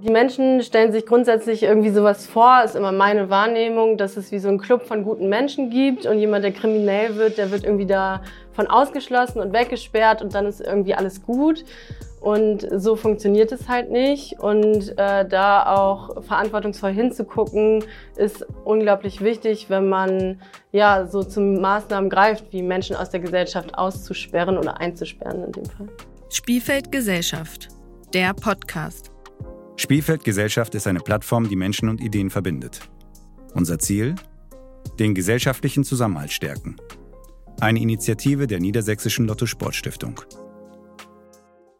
Die Menschen stellen sich grundsätzlich irgendwie sowas vor, ist immer meine Wahrnehmung, dass es wie so ein Club von guten Menschen gibt und jemand, der kriminell wird, der wird irgendwie davon ausgeschlossen und weggesperrt und dann ist irgendwie alles gut. Und so funktioniert es halt nicht. Und äh, da auch verantwortungsvoll hinzugucken, ist unglaublich wichtig, wenn man ja so zu Maßnahmen greift, wie Menschen aus der Gesellschaft auszusperren oder einzusperren in dem Fall. Spielfeld Gesellschaft, der Podcast. Spielfeld Gesellschaft ist eine Plattform, die Menschen und Ideen verbindet. Unser Ziel? Den gesellschaftlichen Zusammenhalt stärken. Eine Initiative der Niedersächsischen Lotto Sportstiftung.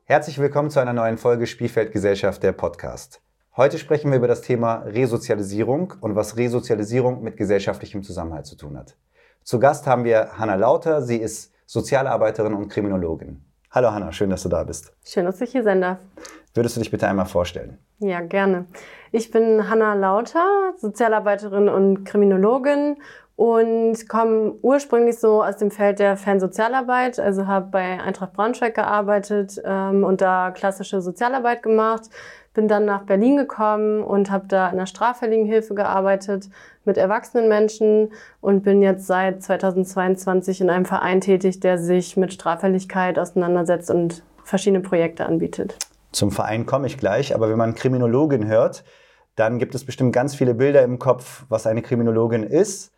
Herzlich willkommen zu einer neuen Folge Spielfeld Gesellschaft, der Podcast. Heute sprechen wir über das Thema Resozialisierung und was Resozialisierung mit gesellschaftlichem Zusammenhalt zu tun hat. Zu Gast haben wir Hanna Lauter. Sie ist Sozialarbeiterin und Kriminologin. Hallo Hanna, schön, dass du da bist. Schön, dass ich hier sein darf. Würdest du dich bitte einmal vorstellen? Ja, gerne. Ich bin Hanna Lauter, Sozialarbeiterin und Kriminologin und komme ursprünglich so aus dem Feld der Fernsozialarbeit, also habe bei Eintracht Braunschweig gearbeitet ähm, und da klassische Sozialarbeit gemacht. Bin dann nach Berlin gekommen und habe da in der Straffälligenhilfe gearbeitet mit erwachsenen Menschen und bin jetzt seit 2022 in einem Verein tätig, der sich mit Straffälligkeit auseinandersetzt und verschiedene Projekte anbietet. Zum Verein komme ich gleich, aber wenn man Kriminologin hört, dann gibt es bestimmt ganz viele Bilder im Kopf, was eine Kriminologin ist.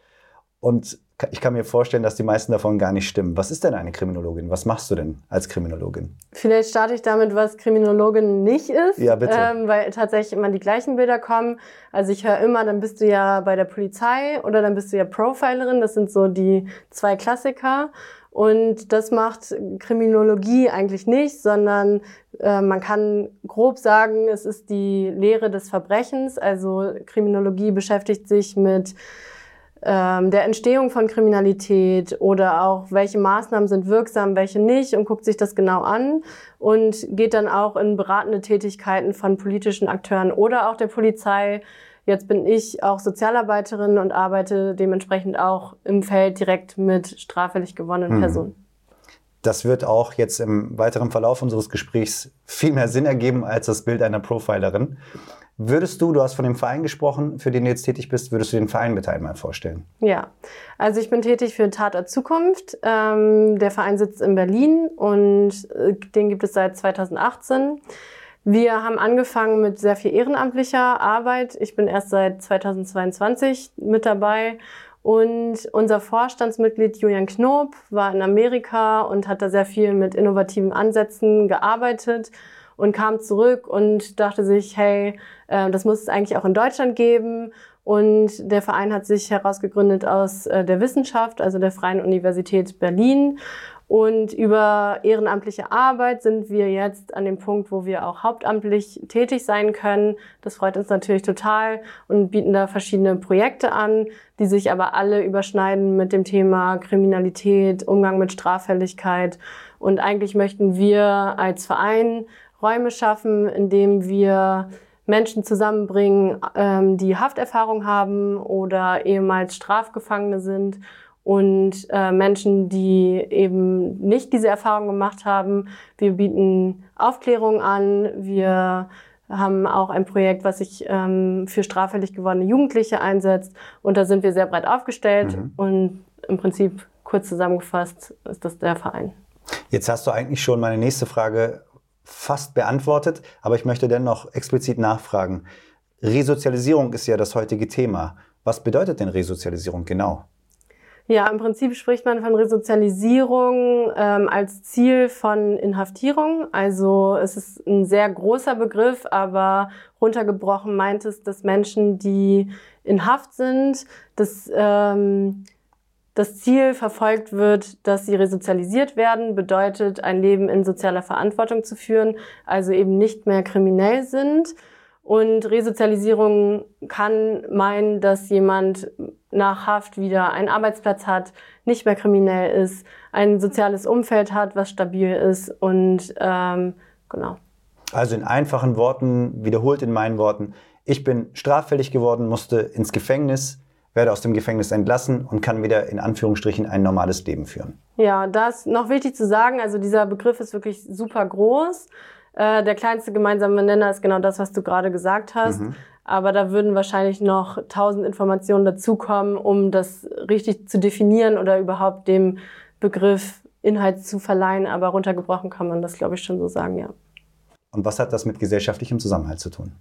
Und ich kann mir vorstellen, dass die meisten davon gar nicht stimmen. Was ist denn eine Kriminologin? Was machst du denn als Kriminologin? Vielleicht starte ich damit, was Kriminologin nicht ist. Ja, bitte. Ähm, weil tatsächlich immer die gleichen Bilder kommen. Also ich höre immer, dann bist du ja bei der Polizei oder dann bist du ja Profilerin. Das sind so die zwei Klassiker. Und das macht Kriminologie eigentlich nicht, sondern äh, man kann grob sagen, es ist die Lehre des Verbrechens. Also Kriminologie beschäftigt sich mit ähm, der Entstehung von Kriminalität oder auch welche Maßnahmen sind wirksam, welche nicht und guckt sich das genau an und geht dann auch in beratende Tätigkeiten von politischen Akteuren oder auch der Polizei Jetzt bin ich auch Sozialarbeiterin und arbeite dementsprechend auch im Feld direkt mit straffällig gewonnenen mhm. Personen. Das wird auch jetzt im weiteren Verlauf unseres Gesprächs viel mehr Sinn ergeben als das Bild einer Profilerin. Würdest du, du hast von dem Verein gesprochen, für den du jetzt tätig bist, würdest du den Verein bitte einmal vorstellen? Ja, also ich bin tätig für Tatort Zukunft. Ähm, der Verein sitzt in Berlin und äh, den gibt es seit 2018. Wir haben angefangen mit sehr viel ehrenamtlicher Arbeit. Ich bin erst seit 2022 mit dabei. Und unser Vorstandsmitglied Julian Knob war in Amerika und hat da sehr viel mit innovativen Ansätzen gearbeitet und kam zurück und dachte sich, hey, äh, das muss es eigentlich auch in Deutschland geben. Und der Verein hat sich herausgegründet aus äh, der Wissenschaft, also der Freien Universität Berlin. Und über ehrenamtliche Arbeit sind wir jetzt an dem Punkt, wo wir auch hauptamtlich tätig sein können. Das freut uns natürlich total und bieten da verschiedene Projekte an, die sich aber alle überschneiden mit dem Thema Kriminalität, Umgang mit Straffälligkeit. Und eigentlich möchten wir als Verein Räume schaffen, in dem wir Menschen zusammenbringen, ähm, die Hafterfahrung haben oder ehemals Strafgefangene sind und äh, Menschen, die eben nicht diese Erfahrung gemacht haben. Wir bieten Aufklärung an. Wir haben auch ein Projekt, was sich ähm, für straffällig gewordene Jugendliche einsetzt. Und da sind wir sehr breit aufgestellt. Mhm. Und im Prinzip, kurz zusammengefasst, ist das der Verein. Jetzt hast du eigentlich schon meine nächste Frage fast beantwortet, aber ich möchte dennoch explizit nachfragen. Resozialisierung ist ja das heutige Thema. Was bedeutet denn Resozialisierung genau? Ja, im Prinzip spricht man von Resozialisierung ähm, als Ziel von Inhaftierung. Also es ist ein sehr großer Begriff, aber runtergebrochen meint es, dass Menschen, die in Haft sind, dass ähm, das Ziel verfolgt wird, dass sie resozialisiert werden, bedeutet, ein Leben in sozialer Verantwortung zu führen, also eben nicht mehr kriminell sind. Und Resozialisierung kann meinen, dass jemand nach Haft wieder einen Arbeitsplatz hat, nicht mehr kriminell ist, ein soziales Umfeld hat, was stabil ist und ähm, genau. Also in einfachen Worten, wiederholt in meinen Worten, ich bin straffällig geworden, musste ins Gefängnis, werde aus dem Gefängnis entlassen und kann wieder in Anführungsstrichen ein normales Leben führen. Ja, das ist noch wichtig zu sagen. Also dieser Begriff ist wirklich super groß. Äh, der kleinste gemeinsame Nenner ist genau das, was du gerade gesagt hast. Mhm. Aber da würden wahrscheinlich noch tausend Informationen dazukommen, um das richtig zu definieren oder überhaupt dem Begriff Inhalt zu verleihen. Aber runtergebrochen kann man das, glaube ich, schon so sagen, ja. Und was hat das mit gesellschaftlichem Zusammenhalt zu tun?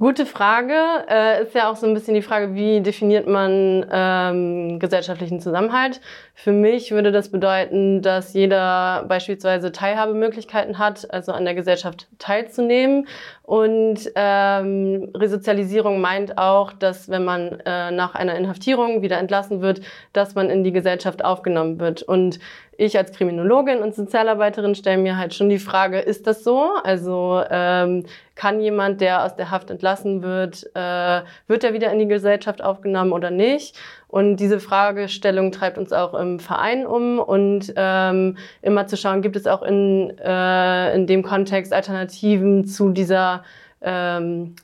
Gute Frage. Äh, ist ja auch so ein bisschen die Frage, wie definiert man ähm, gesellschaftlichen Zusammenhalt? Für mich würde das bedeuten, dass jeder beispielsweise Teilhabemöglichkeiten hat, also an der Gesellschaft teilzunehmen. Und ähm, Resozialisierung meint auch, dass wenn man äh, nach einer Inhaftierung wieder entlassen wird, dass man in die Gesellschaft aufgenommen wird. Und ich als Kriminologin und Sozialarbeiterin stelle mir halt schon die Frage, ist das so? Also ähm, kann jemand, der aus der Haft entlassen wird, äh, wird er wieder in die Gesellschaft aufgenommen oder nicht? Und diese Fragestellung treibt uns auch im Verein um und ähm, immer zu schauen, gibt es auch in, äh, in dem Kontext Alternativen zu dieser ähm,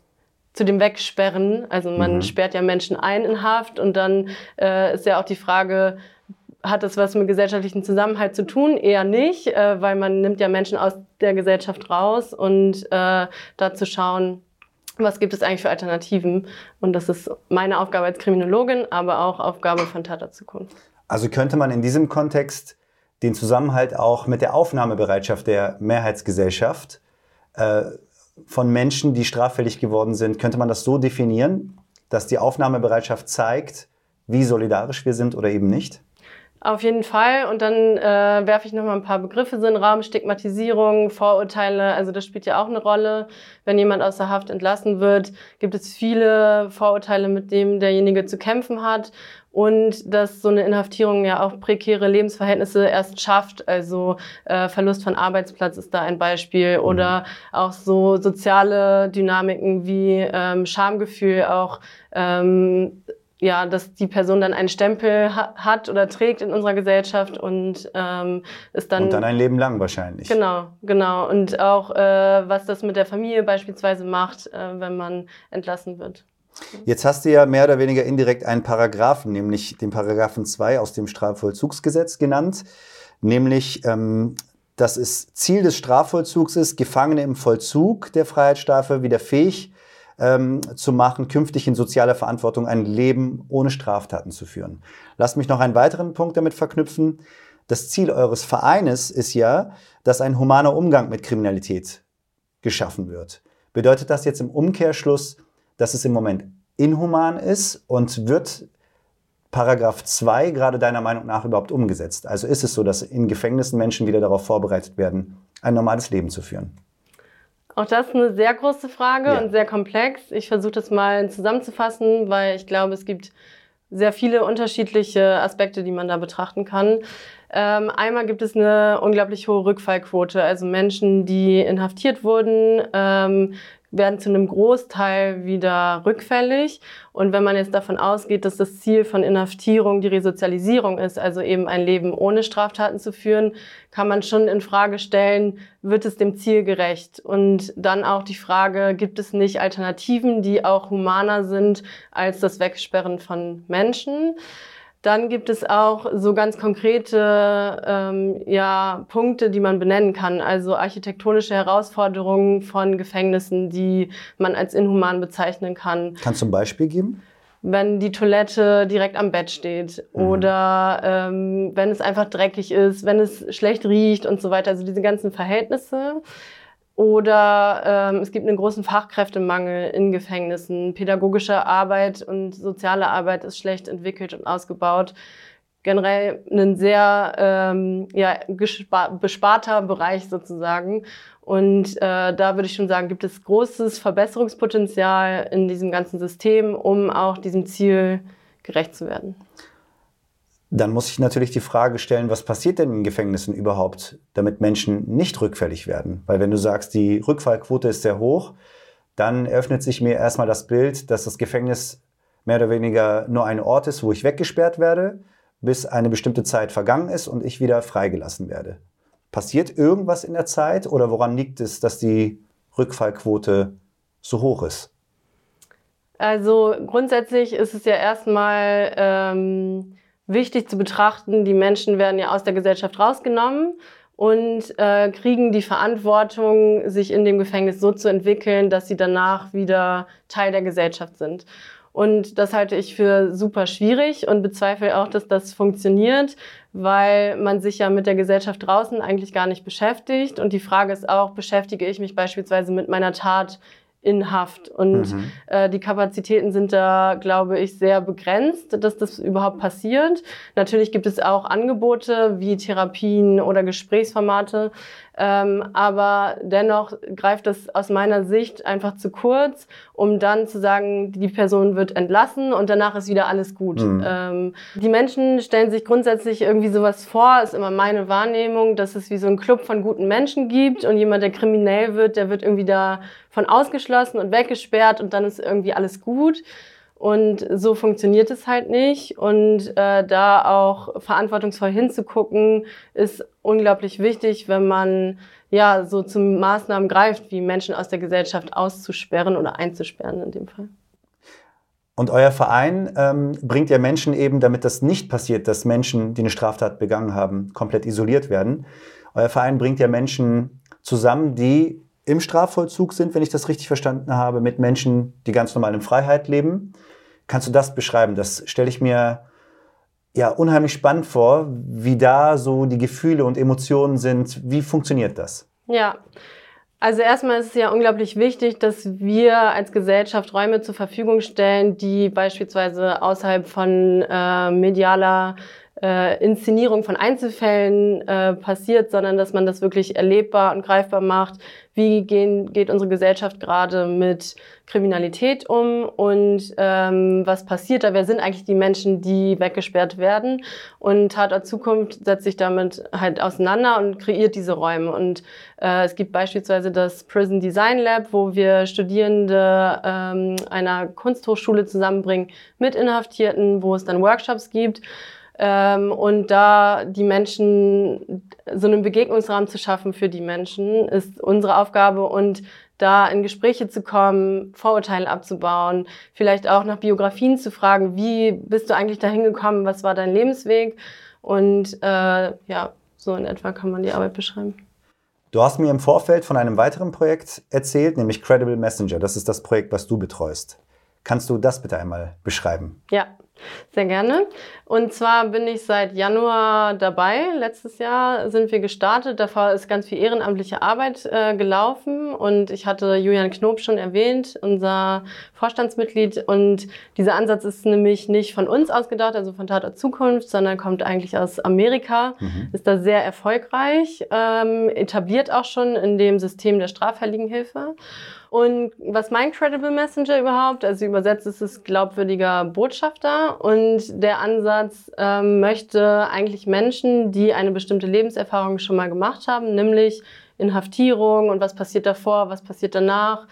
zu dem Wegsperren. Also man mhm. sperrt ja Menschen ein in Haft und dann äh, ist ja auch die Frage, hat das was mit gesellschaftlichen Zusammenhalt zu tun? Eher nicht, äh, weil man nimmt ja Menschen aus der Gesellschaft raus und äh, da zu schauen, was gibt es eigentlich für Alternativen? Und das ist meine Aufgabe als Kriminologin, aber auch Aufgabe von Tata Zukunft. Also könnte man in diesem Kontext den Zusammenhalt auch mit der Aufnahmebereitschaft der Mehrheitsgesellschaft äh, von Menschen, die straffällig geworden sind, könnte man das so definieren, dass die Aufnahmebereitschaft zeigt, wie solidarisch wir sind oder eben nicht? Auf jeden Fall. Und dann äh, werfe ich noch mal ein paar Begriffe so in den Raum. Stigmatisierung, Vorurteile, also das spielt ja auch eine Rolle. Wenn jemand aus der Haft entlassen wird, gibt es viele Vorurteile, mit denen derjenige zu kämpfen hat. Und dass so eine Inhaftierung ja auch prekäre Lebensverhältnisse erst schafft. Also äh, Verlust von Arbeitsplatz ist da ein Beispiel. Mhm. Oder auch so soziale Dynamiken wie ähm, Schamgefühl, auch ähm, ja, dass die Person dann einen Stempel ha hat oder trägt in unserer Gesellschaft und ähm, ist dann und dann ein Leben lang wahrscheinlich. Genau, genau und auch äh, was das mit der Familie beispielsweise macht, äh, wenn man entlassen wird. Jetzt hast du ja mehr oder weniger indirekt einen Paragraphen, nämlich den Paragraphen 2 aus dem Strafvollzugsgesetz genannt, nämlich ähm, dass es Ziel des Strafvollzugs ist, Gefangene im Vollzug der Freiheitsstrafe wieder fähig ähm, zu machen, künftig in sozialer Verantwortung ein Leben ohne Straftaten zu führen. Lasst mich noch einen weiteren Punkt damit verknüpfen. Das Ziel eures Vereines ist ja, dass ein humaner Umgang mit Kriminalität geschaffen wird. Bedeutet das jetzt im Umkehrschluss, dass es im Moment inhuman ist und wird Paragraph 2 gerade deiner Meinung nach überhaupt umgesetzt? Also ist es so, dass in Gefängnissen Menschen wieder darauf vorbereitet werden, ein normales Leben zu führen? Auch das ist eine sehr große Frage ja. und sehr komplex. Ich versuche das mal zusammenzufassen, weil ich glaube, es gibt sehr viele unterschiedliche Aspekte, die man da betrachten kann. Ähm, einmal gibt es eine unglaublich hohe Rückfallquote, also Menschen, die inhaftiert wurden, ähm, werden zu einem Großteil wieder rückfällig. Und wenn man jetzt davon ausgeht, dass das Ziel von Inhaftierung die Resozialisierung ist, also eben ein Leben ohne Straftaten zu führen, kann man schon in Frage stellen, wird es dem Ziel gerecht? Und dann auch die Frage, gibt es nicht Alternativen, die auch humaner sind als das Wegsperren von Menschen? Dann gibt es auch so ganz konkrete ähm, ja, Punkte, die man benennen kann. Also architektonische Herausforderungen von Gefängnissen, die man als inhuman bezeichnen kann. Kannst du ein Beispiel geben? Wenn die Toilette direkt am Bett steht mhm. oder ähm, wenn es einfach dreckig ist, wenn es schlecht riecht und so weiter. Also diese ganzen Verhältnisse. Oder ähm, es gibt einen großen Fachkräftemangel in Gefängnissen. Pädagogische Arbeit und soziale Arbeit ist schlecht entwickelt und ausgebaut. Generell ein sehr ähm, ja, besparter Bereich sozusagen. Und äh, da würde ich schon sagen, gibt es großes Verbesserungspotenzial in diesem ganzen System, um auch diesem Ziel gerecht zu werden. Dann muss ich natürlich die Frage stellen, was passiert denn in Gefängnissen überhaupt, damit Menschen nicht rückfällig werden? Weil wenn du sagst, die Rückfallquote ist sehr hoch, dann eröffnet sich mir erstmal das Bild, dass das Gefängnis mehr oder weniger nur ein Ort ist, wo ich weggesperrt werde, bis eine bestimmte Zeit vergangen ist und ich wieder freigelassen werde. Passiert irgendwas in der Zeit oder woran liegt es, dass die Rückfallquote so hoch ist? Also grundsätzlich ist es ja erstmal ähm, wichtig zu betrachten, die Menschen werden ja aus der Gesellschaft rausgenommen und äh, kriegen die Verantwortung, sich in dem Gefängnis so zu entwickeln, dass sie danach wieder Teil der Gesellschaft sind. Und das halte ich für super schwierig und bezweifle auch, dass das funktioniert, weil man sich ja mit der Gesellschaft draußen eigentlich gar nicht beschäftigt. Und die Frage ist auch, beschäftige ich mich beispielsweise mit meiner Tat in Haft. Und mhm. äh, die Kapazitäten sind da, glaube ich, sehr begrenzt, dass das überhaupt passiert. Natürlich gibt es auch Angebote wie Therapien oder Gesprächsformate, ähm, aber dennoch greift das aus meiner Sicht einfach zu kurz, um dann zu sagen, die Person wird entlassen und danach ist wieder alles gut. Mhm. Ähm, die Menschen stellen sich grundsätzlich irgendwie sowas vor, ist immer meine Wahrnehmung, dass es wie so ein Club von guten Menschen gibt und jemand, der kriminell wird, der wird irgendwie da von ausgeschlossen und weggesperrt und dann ist irgendwie alles gut. Und so funktioniert es halt nicht. Und äh, da auch verantwortungsvoll hinzugucken, ist unglaublich wichtig, wenn man ja so zu Maßnahmen greift, wie Menschen aus der Gesellschaft auszusperren oder einzusperren in dem Fall. Und euer Verein ähm, bringt ja Menschen eben, damit das nicht passiert, dass Menschen, die eine Straftat begangen haben, komplett isoliert werden. Euer Verein bringt ja Menschen zusammen, die im Strafvollzug sind, wenn ich das richtig verstanden habe, mit Menschen, die ganz normal in Freiheit leben. Kannst du das beschreiben? Das stelle ich mir ja unheimlich spannend vor, wie da so die Gefühle und Emotionen sind. Wie funktioniert das? Ja. Also erstmal ist es ja unglaublich wichtig, dass wir als Gesellschaft Räume zur Verfügung stellen, die beispielsweise außerhalb von äh, medialer äh, Inszenierung von Einzelfällen äh, passiert, sondern dass man das wirklich erlebbar und greifbar macht. Wie gehen, geht unsere Gesellschaft gerade mit Kriminalität um und ähm, was passiert da? Wer sind eigentlich die Menschen, die weggesperrt werden? Und Tatort Zukunft setzt sich damit halt auseinander und kreiert diese Räume. Und äh, es gibt beispielsweise das Prison Design Lab, wo wir Studierende ähm, einer Kunsthochschule zusammenbringen mit Inhaftierten, wo es dann Workshops gibt. Ähm, und da die Menschen, so einen Begegnungsrahmen zu schaffen für die Menschen, ist unsere Aufgabe und da in Gespräche zu kommen, Vorurteile abzubauen, vielleicht auch nach Biografien zu fragen, wie bist du eigentlich dahin gekommen, was war dein Lebensweg und äh, ja, so in etwa kann man die Arbeit beschreiben. Du hast mir im Vorfeld von einem weiteren Projekt erzählt, nämlich Credible Messenger. Das ist das Projekt, was du betreust. Kannst du das bitte einmal beschreiben? Ja, sehr gerne. Und zwar bin ich seit Januar dabei. Letztes Jahr sind wir gestartet. Davor ist ganz viel ehrenamtliche Arbeit äh, gelaufen. Und ich hatte Julian Knob schon erwähnt, unser Vorstandsmitglied. Und dieser Ansatz ist nämlich nicht von uns ausgedacht, also von Tatort Zukunft, sondern kommt eigentlich aus Amerika. Mhm. Ist da sehr erfolgreich, ähm, etabliert auch schon in dem System der Straffälligenhilfe. Und was meint Credible Messenger überhaupt? Also übersetzt ist es glaubwürdiger Botschafter und der Ansatz ähm, möchte eigentlich Menschen, die eine bestimmte Lebenserfahrung schon mal gemacht haben, nämlich Inhaftierung und was passiert davor, was passiert danach,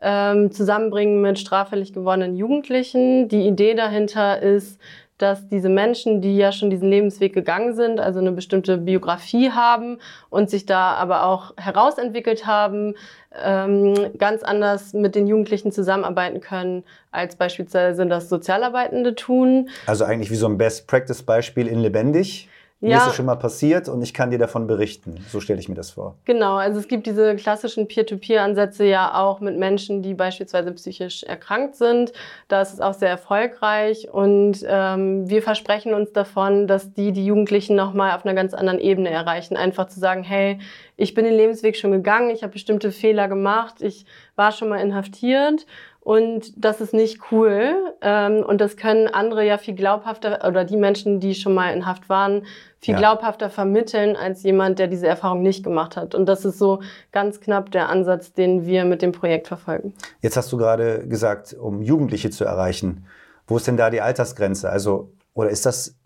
ähm, zusammenbringen mit straffällig gewordenen Jugendlichen. Die Idee dahinter ist, dass diese Menschen, die ja schon diesen Lebensweg gegangen sind, also eine bestimmte Biografie haben und sich da aber auch herausentwickelt haben, ähm, ganz anders mit den Jugendlichen zusammenarbeiten können, als beispielsweise das Sozialarbeitende tun. Also eigentlich wie so ein Best-Practice-Beispiel in lebendig. Mir ist es schon mal passiert und ich kann dir davon berichten. So stelle ich mir das vor. Genau, also es gibt diese klassischen Peer-to-Peer-Ansätze ja auch mit Menschen, die beispielsweise psychisch erkrankt sind. Da ist es auch sehr erfolgreich und ähm, wir versprechen uns davon, dass die die Jugendlichen nochmal auf einer ganz anderen Ebene erreichen. Einfach zu sagen, hey, ich bin den Lebensweg schon gegangen, ich habe bestimmte Fehler gemacht, ich war schon mal inhaftiert und das ist nicht cool. Ähm, und das können andere ja viel glaubhafter, oder die Menschen, die schon mal in Haft waren, viel ja. glaubhafter vermitteln als jemand, der diese Erfahrung nicht gemacht hat. Und das ist so ganz knapp der Ansatz, den wir mit dem Projekt verfolgen. Jetzt hast du gerade gesagt, um Jugendliche zu erreichen. Wo ist denn da die Altersgrenze? Also, oder ist das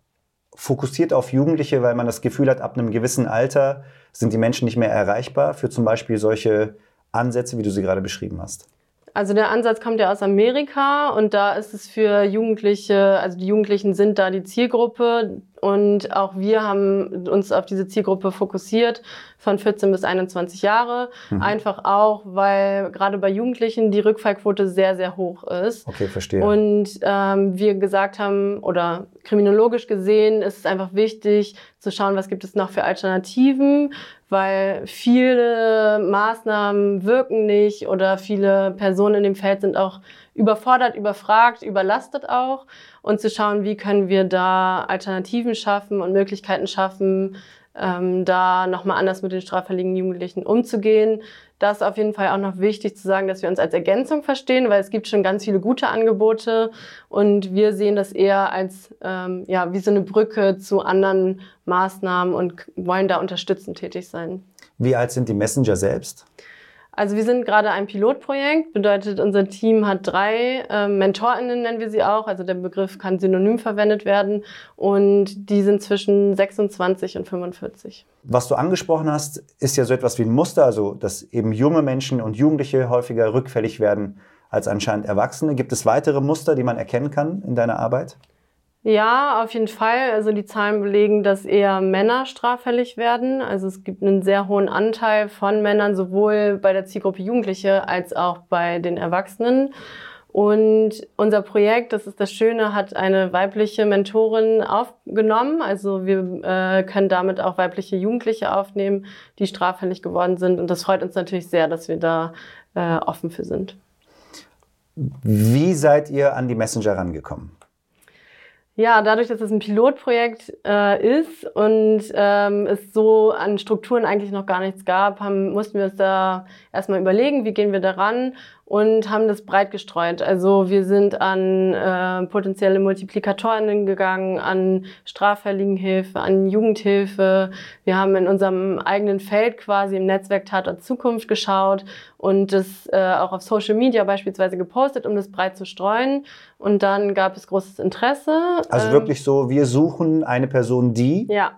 fokussiert auf Jugendliche, weil man das Gefühl hat, ab einem gewissen Alter sind die Menschen nicht mehr erreichbar für zum Beispiel solche Ansätze, wie du sie gerade beschrieben hast? Also der Ansatz kommt ja aus Amerika und da ist es für Jugendliche, also die Jugendlichen sind da die Zielgruppe. Und auch wir haben uns auf diese Zielgruppe fokussiert von 14 bis 21 Jahre. Mhm. Einfach auch, weil gerade bei Jugendlichen die Rückfallquote sehr, sehr hoch ist. Okay, verstehe. Und ähm, wir gesagt haben, oder kriminologisch gesehen, ist es einfach wichtig zu schauen, was gibt es noch für Alternativen, weil viele Maßnahmen wirken nicht oder viele Personen in dem Feld sind auch überfordert, überfragt, überlastet auch und zu schauen, wie können wir da Alternativen schaffen und Möglichkeiten schaffen, ähm, da nochmal anders mit den straffälligen Jugendlichen umzugehen. Das ist auf jeden Fall auch noch wichtig zu sagen, dass wir uns als Ergänzung verstehen, weil es gibt schon ganz viele gute Angebote und wir sehen das eher als ähm, ja wie so eine Brücke zu anderen Maßnahmen und wollen da unterstützend tätig sein. Wie alt sind die Messenger selbst? Also wir sind gerade ein Pilotprojekt, bedeutet unser Team hat drei äh, MentorInnen, nennen wir sie auch. Also der Begriff kann synonym verwendet werden und die sind zwischen 26 und 45. Was du angesprochen hast, ist ja so etwas wie ein Muster, also dass eben junge Menschen und Jugendliche häufiger rückfällig werden als anscheinend Erwachsene. Gibt es weitere Muster, die man erkennen kann in deiner Arbeit? Ja, auf jeden Fall. Also die Zahlen belegen, dass eher Männer straffällig werden. Also es gibt einen sehr hohen Anteil von Männern, sowohl bei der Zielgruppe Jugendliche als auch bei den Erwachsenen. Und unser Projekt, das ist das Schöne, hat eine weibliche Mentorin aufgenommen. Also wir äh, können damit auch weibliche Jugendliche aufnehmen, die straffällig geworden sind. Und das freut uns natürlich sehr, dass wir da äh, offen für sind. Wie seid ihr an die Messenger rangekommen? Ja, dadurch, dass es ein Pilotprojekt äh, ist und ähm, es so an Strukturen eigentlich noch gar nichts gab, haben, mussten wir es da erstmal überlegen, wie gehen wir daran und haben das breit gestreut. Also wir sind an äh, potenzielle Multiplikatorinnen gegangen, an Straffälligenhilfe, an Jugendhilfe. Wir haben in unserem eigenen Feld quasi im Netzwerk Tatort Zukunft geschaut und das äh, auch auf Social Media beispielsweise gepostet, um das breit zu streuen. Und dann gab es großes Interesse. Also wirklich so, wir suchen eine Person, die. Ja.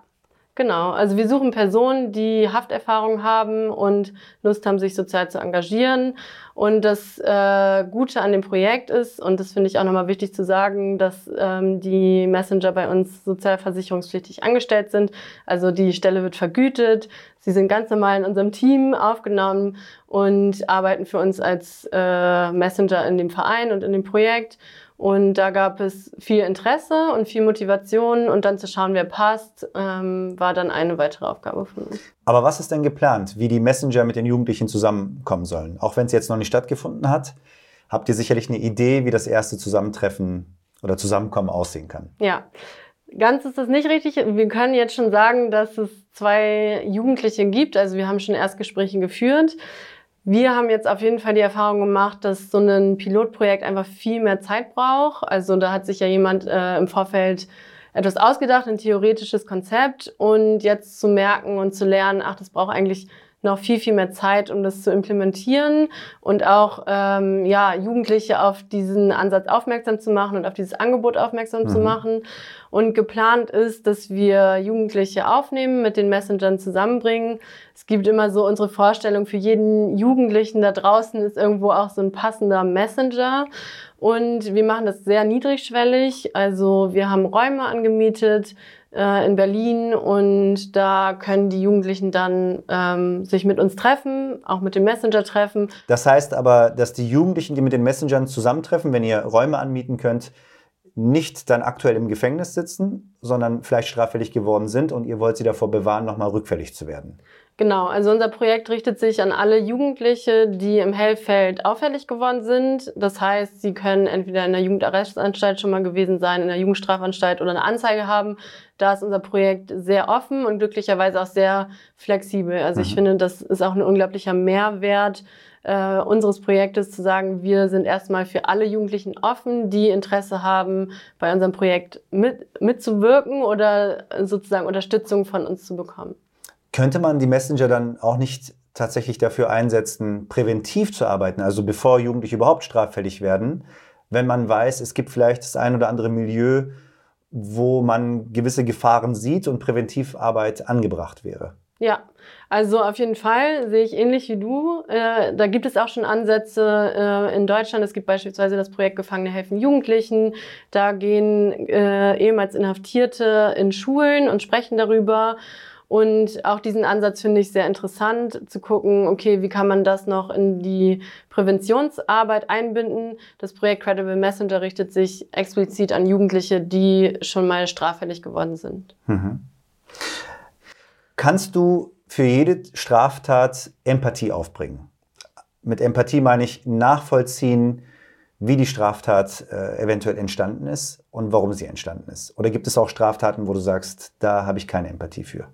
Genau, also wir suchen Personen, die Hafterfahrung haben und Lust haben, sich sozial zu engagieren. Und das äh, Gute an dem Projekt ist, und das finde ich auch nochmal wichtig zu sagen, dass ähm, die Messenger bei uns sozialversicherungspflichtig angestellt sind. Also die Stelle wird vergütet. Sie sind ganz normal in unserem Team aufgenommen und arbeiten für uns als äh, Messenger in dem Verein und in dem Projekt. Und da gab es viel Interesse und viel Motivation und dann zu schauen, wer passt, ähm, war dann eine weitere Aufgabe von uns. Aber was ist denn geplant, wie die Messenger mit den Jugendlichen zusammenkommen sollen? Auch wenn es jetzt noch nicht stattgefunden hat, habt ihr sicherlich eine Idee, wie das erste Zusammentreffen oder Zusammenkommen aussehen kann. Ja, ganz ist das nicht richtig. Wir können jetzt schon sagen, dass es zwei Jugendliche gibt. Also wir haben schon Erstgespräche geführt. Wir haben jetzt auf jeden Fall die Erfahrung gemacht, dass so ein Pilotprojekt einfach viel mehr Zeit braucht. Also da hat sich ja jemand äh, im Vorfeld etwas ausgedacht, ein theoretisches Konzept und jetzt zu merken und zu lernen, ach, das braucht eigentlich noch viel, viel mehr Zeit, um das zu implementieren und auch ähm, ja, Jugendliche auf diesen Ansatz aufmerksam zu machen und auf dieses Angebot aufmerksam mhm. zu machen. Und geplant ist, dass wir Jugendliche aufnehmen, mit den Messengern zusammenbringen. Es gibt immer so unsere Vorstellung, für jeden Jugendlichen da draußen ist irgendwo auch so ein passender Messenger. Und wir machen das sehr niedrigschwellig. Also wir haben Räume angemietet, äh, in Berlin und da können die Jugendlichen dann ähm, sich mit uns treffen, auch mit dem Messenger treffen. Das heißt aber, dass die Jugendlichen, die mit den Messengern zusammentreffen, wenn ihr Räume anmieten könnt, nicht dann aktuell im Gefängnis sitzen, sondern vielleicht straffällig geworden sind und ihr wollt sie davor bewahren, nochmal rückfällig zu werden. Genau, also unser Projekt richtet sich an alle Jugendliche, die im Hellfeld auffällig geworden sind. Das heißt, sie können entweder in der Jugendarrestanstalt schon mal gewesen sein, in der Jugendstrafanstalt oder eine Anzeige haben. Da ist unser Projekt sehr offen und glücklicherweise auch sehr flexibel. Also mhm. ich finde, das ist auch ein unglaublicher Mehrwert äh, unseres Projektes zu sagen, wir sind erstmal für alle Jugendlichen offen, die Interesse haben, bei unserem Projekt mit, mitzuwirken oder sozusagen Unterstützung von uns zu bekommen. Könnte man die Messenger dann auch nicht tatsächlich dafür einsetzen, präventiv zu arbeiten, also bevor Jugendliche überhaupt straffällig werden, wenn man weiß, es gibt vielleicht das ein oder andere Milieu, wo man gewisse Gefahren sieht und Präventivarbeit angebracht wäre? Ja, also auf jeden Fall sehe ich ähnlich wie du. Äh, da gibt es auch schon Ansätze äh, in Deutschland. Es gibt beispielsweise das Projekt Gefangene helfen Jugendlichen. Da gehen äh, ehemals Inhaftierte in Schulen und sprechen darüber. Und auch diesen Ansatz finde ich sehr interessant, zu gucken, okay, wie kann man das noch in die Präventionsarbeit einbinden. Das Projekt Credible Messenger richtet sich explizit an Jugendliche, die schon mal straffällig geworden sind. Mhm. Kannst du für jede Straftat Empathie aufbringen? Mit Empathie meine ich nachvollziehen, wie die Straftat äh, eventuell entstanden ist und warum sie entstanden ist. Oder gibt es auch Straftaten, wo du sagst, da habe ich keine Empathie für?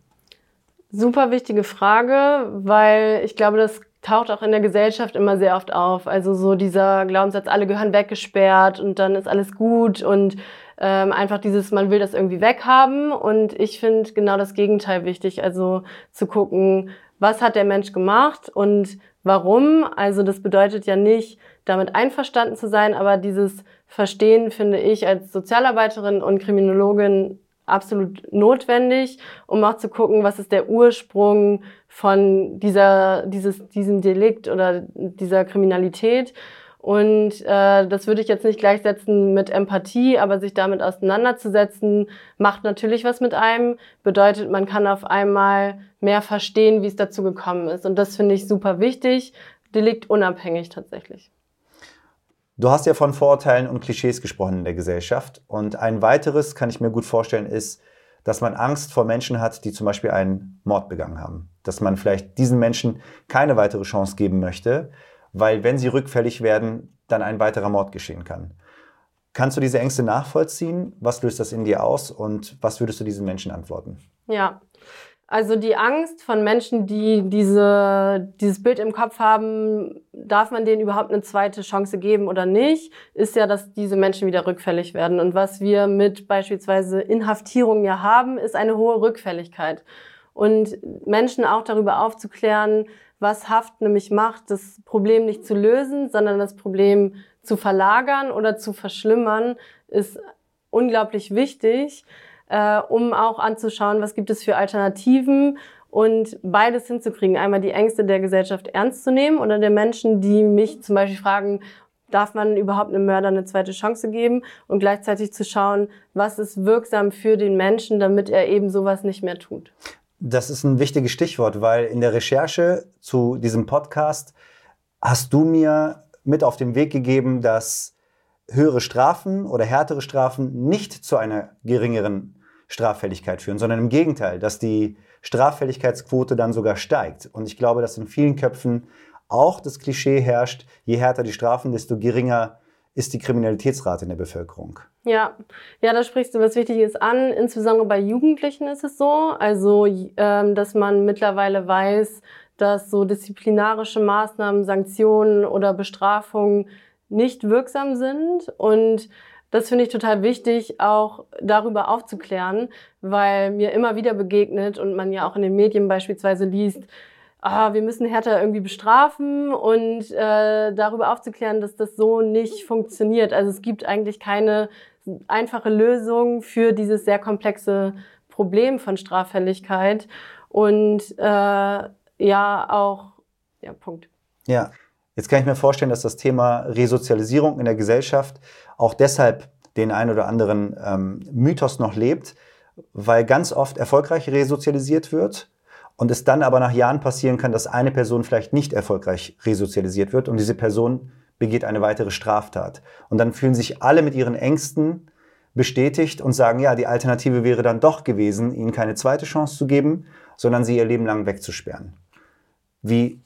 Super wichtige Frage, weil ich glaube, das taucht auch in der Gesellschaft immer sehr oft auf. Also so dieser Glaubenssatz, alle gehören weggesperrt und dann ist alles gut und ähm, einfach dieses, man will das irgendwie weghaben. Und ich finde genau das Gegenteil wichtig. Also zu gucken, was hat der Mensch gemacht und warum. Also das bedeutet ja nicht, damit einverstanden zu sein, aber dieses Verstehen finde ich als Sozialarbeiterin und Kriminologin absolut notwendig, um auch zu gucken, was ist der Ursprung von dieser, dieses, diesem Delikt oder dieser Kriminalität und äh, das würde ich jetzt nicht gleichsetzen mit Empathie, aber sich damit auseinanderzusetzen, macht natürlich was mit einem, bedeutet, man kann auf einmal mehr verstehen, wie es dazu gekommen ist. Und das finde ich super wichtig, Delikt unabhängig tatsächlich. Du hast ja von Vorurteilen und Klischees gesprochen in der Gesellschaft. Und ein weiteres, kann ich mir gut vorstellen, ist, dass man Angst vor Menschen hat, die zum Beispiel einen Mord begangen haben. Dass man vielleicht diesen Menschen keine weitere Chance geben möchte weil wenn sie rückfällig werden, dann ein weiterer Mord geschehen kann. Kannst du diese Ängste nachvollziehen? Was löst das in dir aus und was würdest du diesen Menschen antworten? Ja, also die Angst von Menschen, die diese, dieses Bild im Kopf haben, darf man denen überhaupt eine zweite Chance geben oder nicht, ist ja, dass diese Menschen wieder rückfällig werden. Und was wir mit beispielsweise Inhaftierung ja haben, ist eine hohe Rückfälligkeit. Und Menschen auch darüber aufzuklären, was Haft nämlich macht, das Problem nicht zu lösen, sondern das Problem zu verlagern oder zu verschlimmern, ist unglaublich wichtig, äh, um auch anzuschauen, was gibt es für Alternativen und beides hinzukriegen. Einmal die Ängste der Gesellschaft ernst zu nehmen oder der Menschen, die mich zum Beispiel fragen, darf man überhaupt einem Mörder eine zweite Chance geben und gleichzeitig zu schauen, was ist wirksam für den Menschen, damit er eben sowas nicht mehr tut. Das ist ein wichtiges Stichwort, weil in der Recherche zu diesem Podcast hast du mir mit auf den Weg gegeben, dass höhere Strafen oder härtere Strafen nicht zu einer geringeren Straffälligkeit führen, sondern im Gegenteil, dass die Straffälligkeitsquote dann sogar steigt. Und ich glaube, dass in vielen Köpfen auch das Klischee herrscht, je härter die Strafen, desto geringer ist die Kriminalitätsrate in der Bevölkerung. Ja, ja, da sprichst du was Wichtiges an. Insbesondere bei Jugendlichen ist es so, also ähm, dass man mittlerweile weiß, dass so disziplinarische Maßnahmen, Sanktionen oder Bestrafungen nicht wirksam sind und das finde ich total wichtig, auch darüber aufzuklären, weil mir immer wieder begegnet und man ja auch in den Medien beispielsweise liest, ah, wir müssen härter irgendwie bestrafen und äh, darüber aufzuklären, dass das so nicht funktioniert. Also es gibt eigentlich keine einfache Lösung für dieses sehr komplexe Problem von Straffälligkeit und äh, ja auch, ja, Punkt. Ja, jetzt kann ich mir vorstellen, dass das Thema Resozialisierung in der Gesellschaft auch deshalb den ein oder anderen ähm, Mythos noch lebt, weil ganz oft erfolgreich resozialisiert wird und es dann aber nach Jahren passieren kann, dass eine Person vielleicht nicht erfolgreich resozialisiert wird und diese Person begeht eine weitere Straftat. Und dann fühlen sich alle mit ihren Ängsten bestätigt und sagen, ja, die Alternative wäre dann doch gewesen, ihnen keine zweite Chance zu geben, sondern sie ihr Leben lang wegzusperren. Wie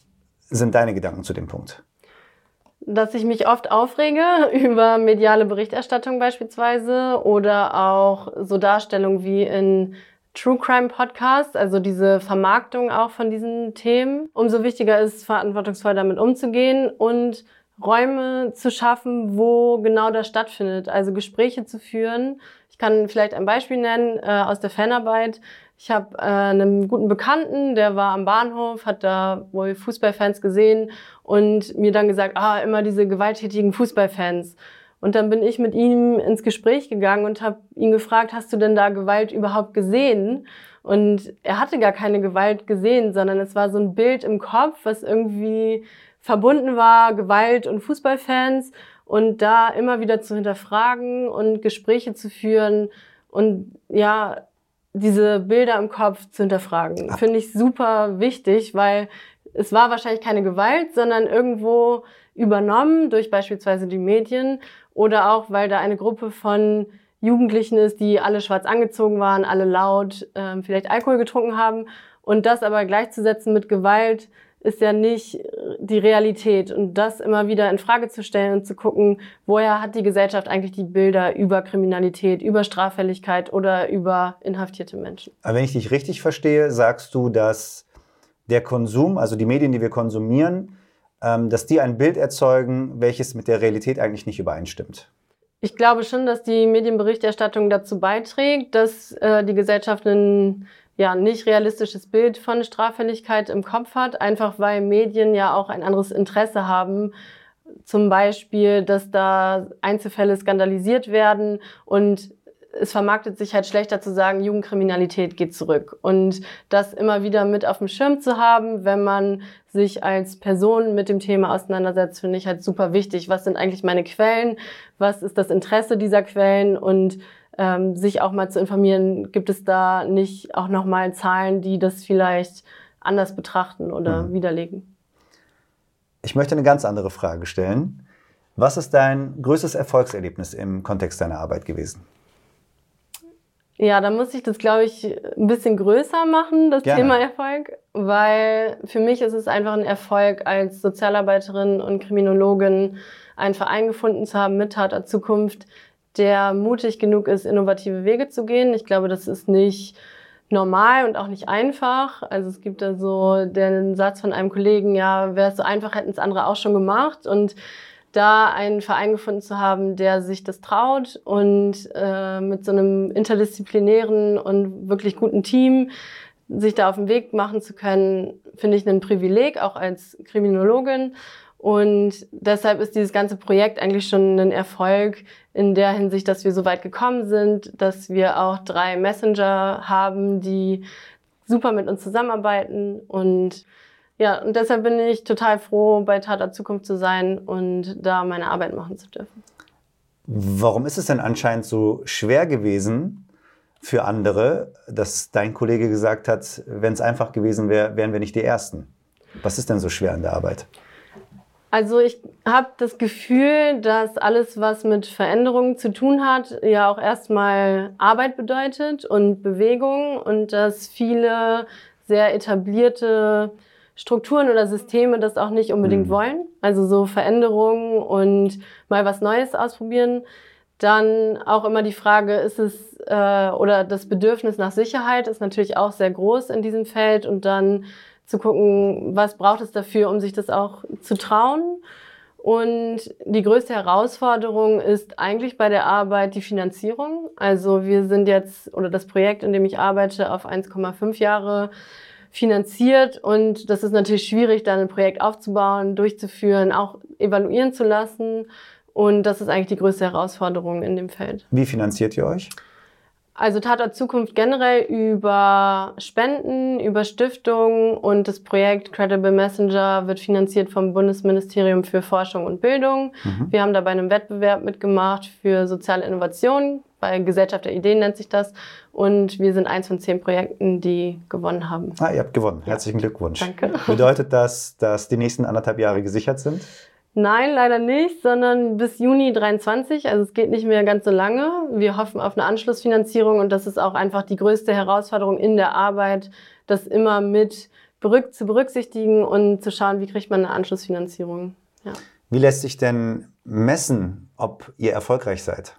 sind deine Gedanken zu dem Punkt? Dass ich mich oft aufrege über mediale Berichterstattung beispielsweise oder auch so Darstellungen wie in True Crime Podcast, also diese Vermarktung auch von diesen Themen. Umso wichtiger ist, verantwortungsvoll damit umzugehen und Räume zu schaffen, wo genau das stattfindet. Also Gespräche zu führen. Ich kann vielleicht ein Beispiel nennen äh, aus der Fanarbeit. Ich habe äh, einen guten Bekannten, der war am Bahnhof, hat da wohl Fußballfans gesehen und mir dann gesagt, ah, immer diese gewalttätigen Fußballfans. Und dann bin ich mit ihm ins Gespräch gegangen und habe ihn gefragt, hast du denn da Gewalt überhaupt gesehen? Und er hatte gar keine Gewalt gesehen, sondern es war so ein Bild im Kopf, was irgendwie verbunden war, Gewalt und Fußballfans und da immer wieder zu hinterfragen und Gespräche zu führen und ja, diese Bilder im Kopf zu hinterfragen. Finde ich super wichtig, weil es war wahrscheinlich keine Gewalt, sondern irgendwo übernommen durch beispielsweise die Medien oder auch, weil da eine Gruppe von Jugendlichen ist, die alle schwarz angezogen waren, alle laut, äh, vielleicht Alkohol getrunken haben. Und das aber gleichzusetzen mit Gewalt ist ja nicht die Realität. Und das immer wieder in Frage zu stellen und zu gucken, woher hat die Gesellschaft eigentlich die Bilder über Kriminalität, über Straffälligkeit oder über inhaftierte Menschen. Aber wenn ich dich richtig verstehe, sagst du, dass der Konsum, also die Medien, die wir konsumieren, ähm, dass die ein Bild erzeugen, welches mit der Realität eigentlich nicht übereinstimmt. Ich glaube schon, dass die Medienberichterstattung dazu beiträgt, dass äh, die Gesellschaft ein ja, nicht realistisches Bild von Straffälligkeit im Kopf hat, einfach weil Medien ja auch ein anderes Interesse haben. Zum Beispiel, dass da Einzelfälle skandalisiert werden und es vermarktet sich halt schlechter zu sagen, Jugendkriminalität geht zurück. Und das immer wieder mit auf dem Schirm zu haben, wenn man sich als Person mit dem Thema auseinandersetzt, finde ich halt super wichtig. Was sind eigentlich meine Quellen? Was ist das Interesse dieser Quellen? Und ähm, sich auch mal zu informieren, gibt es da nicht auch nochmal Zahlen, die das vielleicht anders betrachten oder mhm. widerlegen? Ich möchte eine ganz andere Frage stellen. Was ist dein größtes Erfolgserlebnis im Kontext deiner Arbeit gewesen? Ja, da muss ich das, glaube ich, ein bisschen größer machen, das Gerne. Thema Erfolg, weil für mich ist es einfach ein Erfolg, als Sozialarbeiterin und Kriminologin einen Verein gefunden zu haben mit Tater Zukunft, der mutig genug ist, innovative Wege zu gehen. Ich glaube, das ist nicht normal und auch nicht einfach. Also es gibt da so den Satz von einem Kollegen, ja, wäre es so einfach, hätten es andere auch schon gemacht. Und da einen Verein gefunden zu haben, der sich das traut und äh, mit so einem interdisziplinären und wirklich guten Team sich da auf den Weg machen zu können, finde ich ein Privileg, auch als Kriminologin. Und deshalb ist dieses ganze Projekt eigentlich schon ein Erfolg in der Hinsicht, dass wir so weit gekommen sind, dass wir auch drei Messenger haben, die super mit uns zusammenarbeiten und ja, und deshalb bin ich total froh, bei Tata Zukunft zu sein und da meine Arbeit machen zu dürfen. Warum ist es denn anscheinend so schwer gewesen für andere, dass dein Kollege gesagt hat, wenn es einfach gewesen wäre, wären wir nicht die Ersten? Was ist denn so schwer an der Arbeit? Also ich habe das Gefühl, dass alles, was mit Veränderungen zu tun hat, ja auch erstmal Arbeit bedeutet und Bewegung und dass viele sehr etablierte Strukturen oder Systeme das auch nicht unbedingt mhm. wollen. Also so Veränderungen und mal was Neues ausprobieren. Dann auch immer die Frage, ist es äh, oder das Bedürfnis nach Sicherheit ist natürlich auch sehr groß in diesem Feld und dann zu gucken, was braucht es dafür, um sich das auch zu trauen. Und die größte Herausforderung ist eigentlich bei der Arbeit die Finanzierung. Also wir sind jetzt, oder das Projekt, in dem ich arbeite, auf 1,5 Jahre finanziert und das ist natürlich schwierig, dann ein Projekt aufzubauen, durchzuführen, auch evaluieren zu lassen und das ist eigentlich die größte Herausforderung in dem Feld. Wie finanziert ihr euch? Also Tatort Zukunft generell über Spenden, über Stiftungen und das Projekt Credible Messenger wird finanziert vom Bundesministerium für Forschung und Bildung. Mhm. Wir haben da bei einem Wettbewerb mitgemacht für soziale Innovation. Bei Gesellschaft der Ideen nennt sich das. Und wir sind eins von zehn Projekten, die gewonnen haben. Ah, ihr habt gewonnen. Herzlichen Glückwunsch. Danke. Bedeutet das, dass die nächsten anderthalb Jahre gesichert sind? Nein, leider nicht, sondern bis Juni 23. Also es geht nicht mehr ganz so lange. Wir hoffen auf eine Anschlussfinanzierung und das ist auch einfach die größte Herausforderung in der Arbeit, das immer mit zu berücksichtigen und zu schauen, wie kriegt man eine Anschlussfinanzierung. Ja. Wie lässt sich denn messen, ob ihr erfolgreich seid?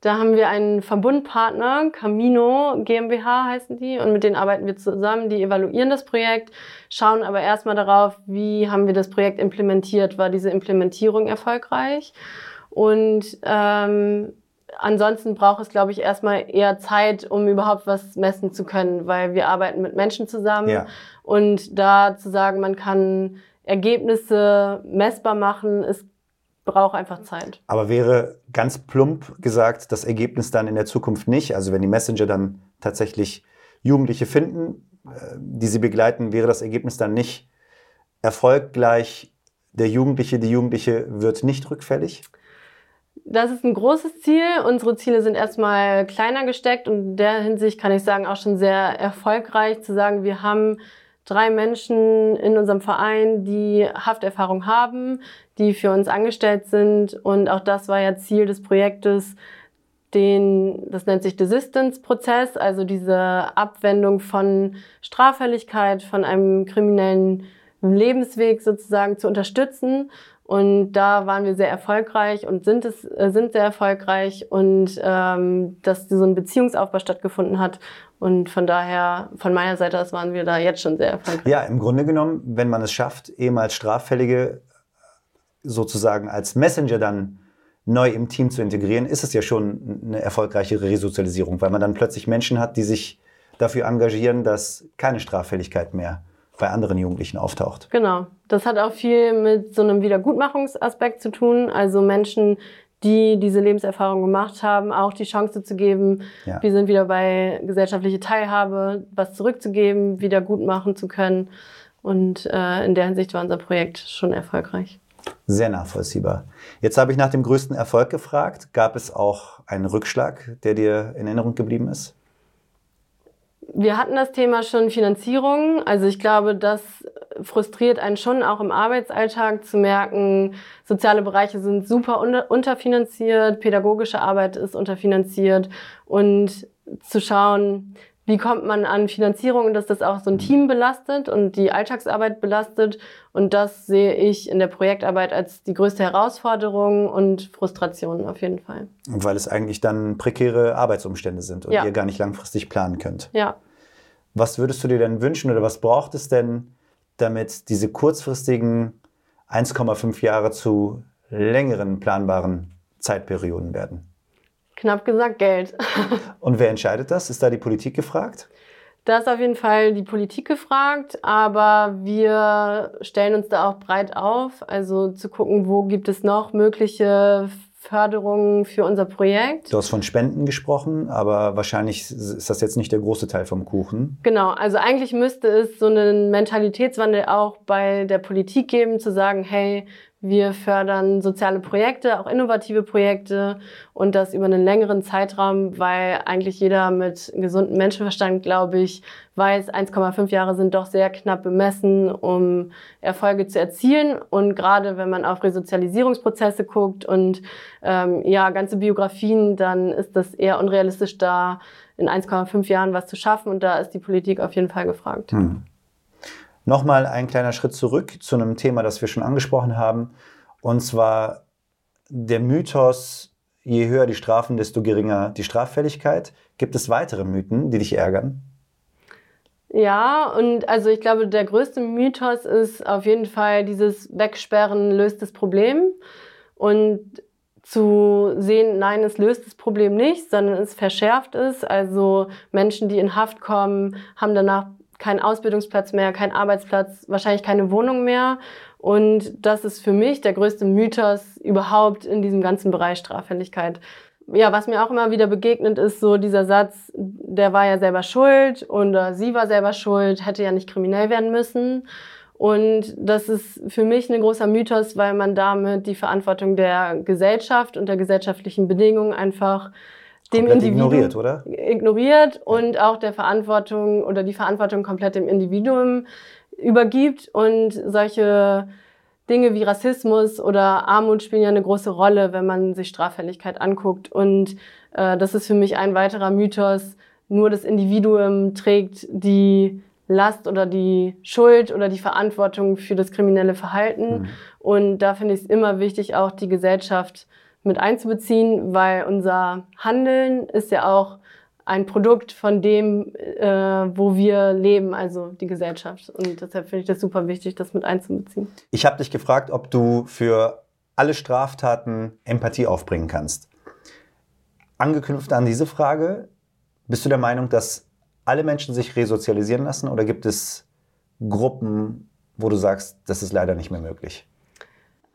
Da haben wir einen Verbundpartner, Camino GmbH heißen die, und mit denen arbeiten wir zusammen. Die evaluieren das Projekt, schauen aber erstmal darauf, wie haben wir das Projekt implementiert, war diese Implementierung erfolgreich. Und ähm, ansonsten braucht es, glaube ich, erstmal eher Zeit, um überhaupt was messen zu können, weil wir arbeiten mit Menschen zusammen. Ja. Und da zu sagen, man kann Ergebnisse messbar machen, ist braucht einfach Zeit. Aber wäre ganz plump gesagt das Ergebnis dann in der Zukunft nicht, also wenn die Messenger dann tatsächlich Jugendliche finden, äh, die sie begleiten, wäre das Ergebnis dann nicht Erfolg gleich der Jugendliche, die Jugendliche wird nicht rückfällig? Das ist ein großes Ziel. Unsere Ziele sind erstmal kleiner gesteckt und in der Hinsicht kann ich sagen, auch schon sehr erfolgreich zu sagen, wir haben drei Menschen in unserem Verein, die Hafterfahrung haben, die für uns angestellt sind. Und auch das war ja Ziel des Projektes, den, das nennt sich Desistance-Prozess, also diese Abwendung von Straffälligkeit, von einem kriminellen Lebensweg sozusagen zu unterstützen. Und da waren wir sehr erfolgreich und sind es äh, sind sehr erfolgreich und ähm, dass so ein Beziehungsaufbau stattgefunden hat. Und von daher, von meiner Seite aus waren wir da jetzt schon sehr erfolgreich. Ja, im Grunde genommen, wenn man es schafft, ehemals Straffällige sozusagen als Messenger dann neu im Team zu integrieren, ist es ja schon eine erfolgreiche Resozialisierung, weil man dann plötzlich Menschen hat, die sich dafür engagieren, dass keine Straffälligkeit mehr bei anderen Jugendlichen auftaucht. Genau. Das hat auch viel mit so einem Wiedergutmachungsaspekt zu tun. Also Menschen, die diese Lebenserfahrung gemacht haben, auch die Chance zu geben, ja. wir sind wieder bei gesellschaftlicher Teilhabe, was zurückzugeben, wieder gut machen zu können. Und äh, in der Hinsicht war unser Projekt schon erfolgreich. Sehr nachvollziehbar. Jetzt habe ich nach dem größten Erfolg gefragt. Gab es auch einen Rückschlag, der dir in Erinnerung geblieben ist? Wir hatten das Thema schon Finanzierung. Also ich glaube, das frustriert einen schon auch im Arbeitsalltag zu merken, soziale Bereiche sind super unterfinanziert, pädagogische Arbeit ist unterfinanziert und zu schauen, wie kommt man an Finanzierung dass das auch so ein Team belastet und die Alltagsarbeit belastet. Und das sehe ich in der Projektarbeit als die größte Herausforderung und Frustration auf jeden Fall. Weil es eigentlich dann prekäre Arbeitsumstände sind und ja. ihr gar nicht langfristig planen könnt. Ja. Was würdest du dir denn wünschen oder was braucht es denn, damit diese kurzfristigen 1,5 Jahre zu längeren planbaren Zeitperioden werden? Knapp gesagt Geld. Und wer entscheidet das? Ist da die Politik gefragt? Da ist auf jeden Fall die Politik gefragt, aber wir stellen uns da auch breit auf, also zu gucken, wo gibt es noch mögliche Förderungen für unser Projekt. Du hast von Spenden gesprochen, aber wahrscheinlich ist das jetzt nicht der große Teil vom Kuchen. Genau, also eigentlich müsste es so einen Mentalitätswandel auch bei der Politik geben, zu sagen, hey, wir fördern soziale Projekte, auch innovative Projekte und das über einen längeren Zeitraum, weil eigentlich jeder mit gesundem Menschenverstand, glaube ich, weiß, 1,5 Jahre sind doch sehr knapp bemessen, um Erfolge zu erzielen. Und gerade wenn man auf Resozialisierungsprozesse guckt und ähm, ja, ganze Biografien, dann ist das eher unrealistisch, da in 1,5 Jahren was zu schaffen. Und da ist die Politik auf jeden Fall gefragt. Hm. Nochmal ein kleiner Schritt zurück zu einem Thema, das wir schon angesprochen haben, und zwar der Mythos, je höher die Strafen, desto geringer die Straffälligkeit. Gibt es weitere Mythen, die dich ärgern? Ja, und also ich glaube, der größte Mythos ist auf jeden Fall dieses Wegsperren löst das Problem. Und zu sehen, nein, es löst das Problem nicht, sondern es verschärft es. Also Menschen, die in Haft kommen, haben danach keinen Ausbildungsplatz mehr, keinen Arbeitsplatz, wahrscheinlich keine Wohnung mehr. Und das ist für mich der größte Mythos überhaupt in diesem ganzen Bereich Straffälligkeit. Ja, was mir auch immer wieder begegnet ist, so dieser Satz, der war ja selber schuld oder sie war selber schuld, hätte ja nicht kriminell werden müssen. Und das ist für mich ein großer Mythos, weil man damit die Verantwortung der Gesellschaft und der gesellschaftlichen Bedingungen einfach dem Individuum ignoriert, oder? Ignoriert und auch der Verantwortung oder die Verantwortung komplett dem Individuum übergibt und solche Dinge wie Rassismus oder Armut spielen ja eine große Rolle, wenn man sich Straffälligkeit anguckt. Und äh, das ist für mich ein weiterer Mythos. Nur das Individuum trägt die Last oder die Schuld oder die Verantwortung für das kriminelle Verhalten. Mhm. Und da finde ich es immer wichtig, auch die Gesellschaft mit einzubeziehen, weil unser Handeln ist ja auch ein Produkt von dem, äh, wo wir leben, also die Gesellschaft. Und deshalb finde ich das super wichtig, das mit einzubeziehen. Ich habe dich gefragt, ob du für alle Straftaten Empathie aufbringen kannst. Angeknüpft an diese Frage, bist du der Meinung, dass alle Menschen sich resozialisieren lassen oder gibt es Gruppen, wo du sagst, das ist leider nicht mehr möglich?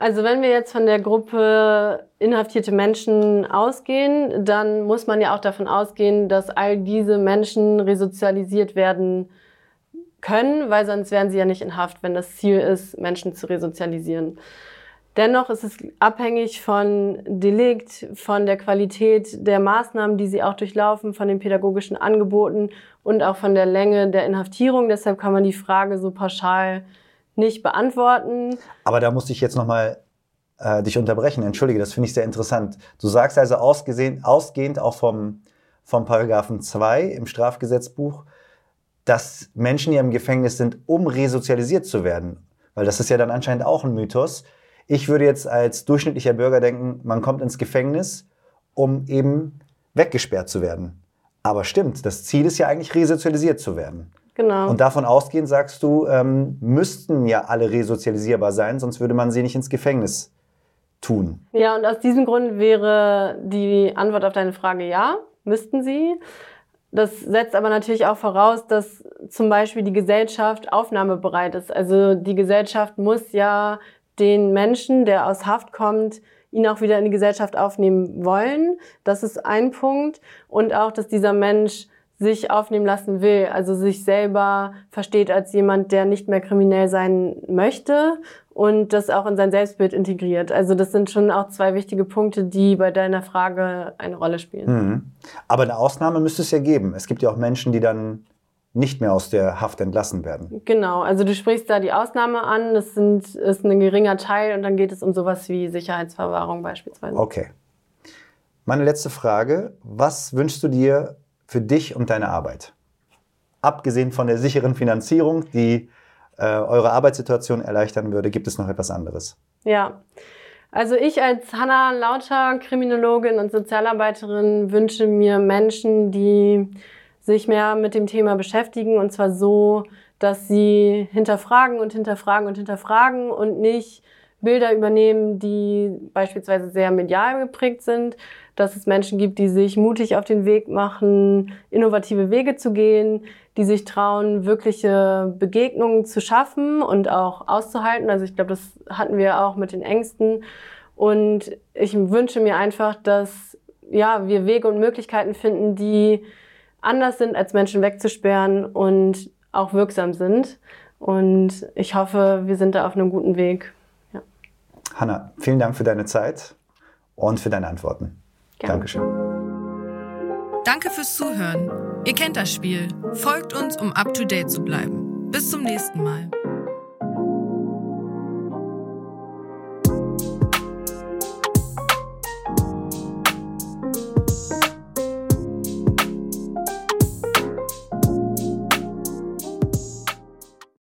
Also wenn wir jetzt von der Gruppe inhaftierte Menschen ausgehen, dann muss man ja auch davon ausgehen, dass all diese Menschen resozialisiert werden können, weil sonst wären sie ja nicht in Haft, wenn das Ziel ist, Menschen zu resozialisieren. Dennoch ist es abhängig von Delikt, von der Qualität der Maßnahmen, die sie auch durchlaufen, von den pädagogischen Angeboten und auch von der Länge der Inhaftierung. Deshalb kann man die Frage so pauschal nicht beantworten. Aber da musste ich jetzt nochmal äh, dich unterbrechen. Entschuldige, das finde ich sehr interessant. Du sagst also ausgesehen, ausgehend auch vom, vom Paragraphen 2 im Strafgesetzbuch, dass Menschen, die im Gefängnis sind, um resozialisiert zu werden. Weil das ist ja dann anscheinend auch ein Mythos ich würde jetzt als durchschnittlicher Bürger denken, man kommt ins Gefängnis, um eben weggesperrt zu werden. Aber stimmt, das Ziel ist ja eigentlich resozialisiert zu werden. Genau. Und davon ausgehend sagst du, ähm, müssten ja alle resozialisierbar sein, sonst würde man sie nicht ins Gefängnis tun. Ja, und aus diesem Grund wäre die Antwort auf deine Frage ja, müssten sie. Das setzt aber natürlich auch voraus, dass zum Beispiel die Gesellschaft aufnahmebereit ist. Also die Gesellschaft muss ja den Menschen, der aus Haft kommt, ihn auch wieder in die Gesellschaft aufnehmen wollen. Das ist ein Punkt. Und auch, dass dieser Mensch sich aufnehmen lassen will, also sich selber versteht als jemand, der nicht mehr kriminell sein möchte und das auch in sein Selbstbild integriert. Also das sind schon auch zwei wichtige Punkte, die bei deiner Frage eine Rolle spielen. Mhm. Aber eine Ausnahme müsste es ja geben. Es gibt ja auch Menschen, die dann nicht mehr aus der Haft entlassen werden. Genau, also du sprichst da die Ausnahme an, das sind, ist ein geringer Teil und dann geht es um sowas wie Sicherheitsverwahrung beispielsweise. Okay. Meine letzte Frage, was wünschst du dir für dich und deine Arbeit? Abgesehen von der sicheren Finanzierung, die äh, eure Arbeitssituation erleichtern würde, gibt es noch etwas anderes? Ja, also ich als Hanna Lauter, Kriminologin und Sozialarbeiterin, wünsche mir Menschen, die sich mehr mit dem Thema beschäftigen und zwar so, dass sie hinterfragen und hinterfragen und hinterfragen und nicht Bilder übernehmen, die beispielsweise sehr medial geprägt sind, dass es Menschen gibt, die sich mutig auf den Weg machen, innovative Wege zu gehen, die sich trauen, wirkliche Begegnungen zu schaffen und auch auszuhalten. Also ich glaube, das hatten wir auch mit den Ängsten. Und ich wünsche mir einfach, dass ja, wir Wege und Möglichkeiten finden, die anders sind, als Menschen wegzusperren und auch wirksam sind. Und ich hoffe, wir sind da auf einem guten Weg. Ja. Hanna, vielen Dank für deine Zeit und für deine Antworten. Gerne. Dankeschön. Danke fürs Zuhören. Ihr kennt das Spiel. Folgt uns, um up-to-date zu bleiben. Bis zum nächsten Mal.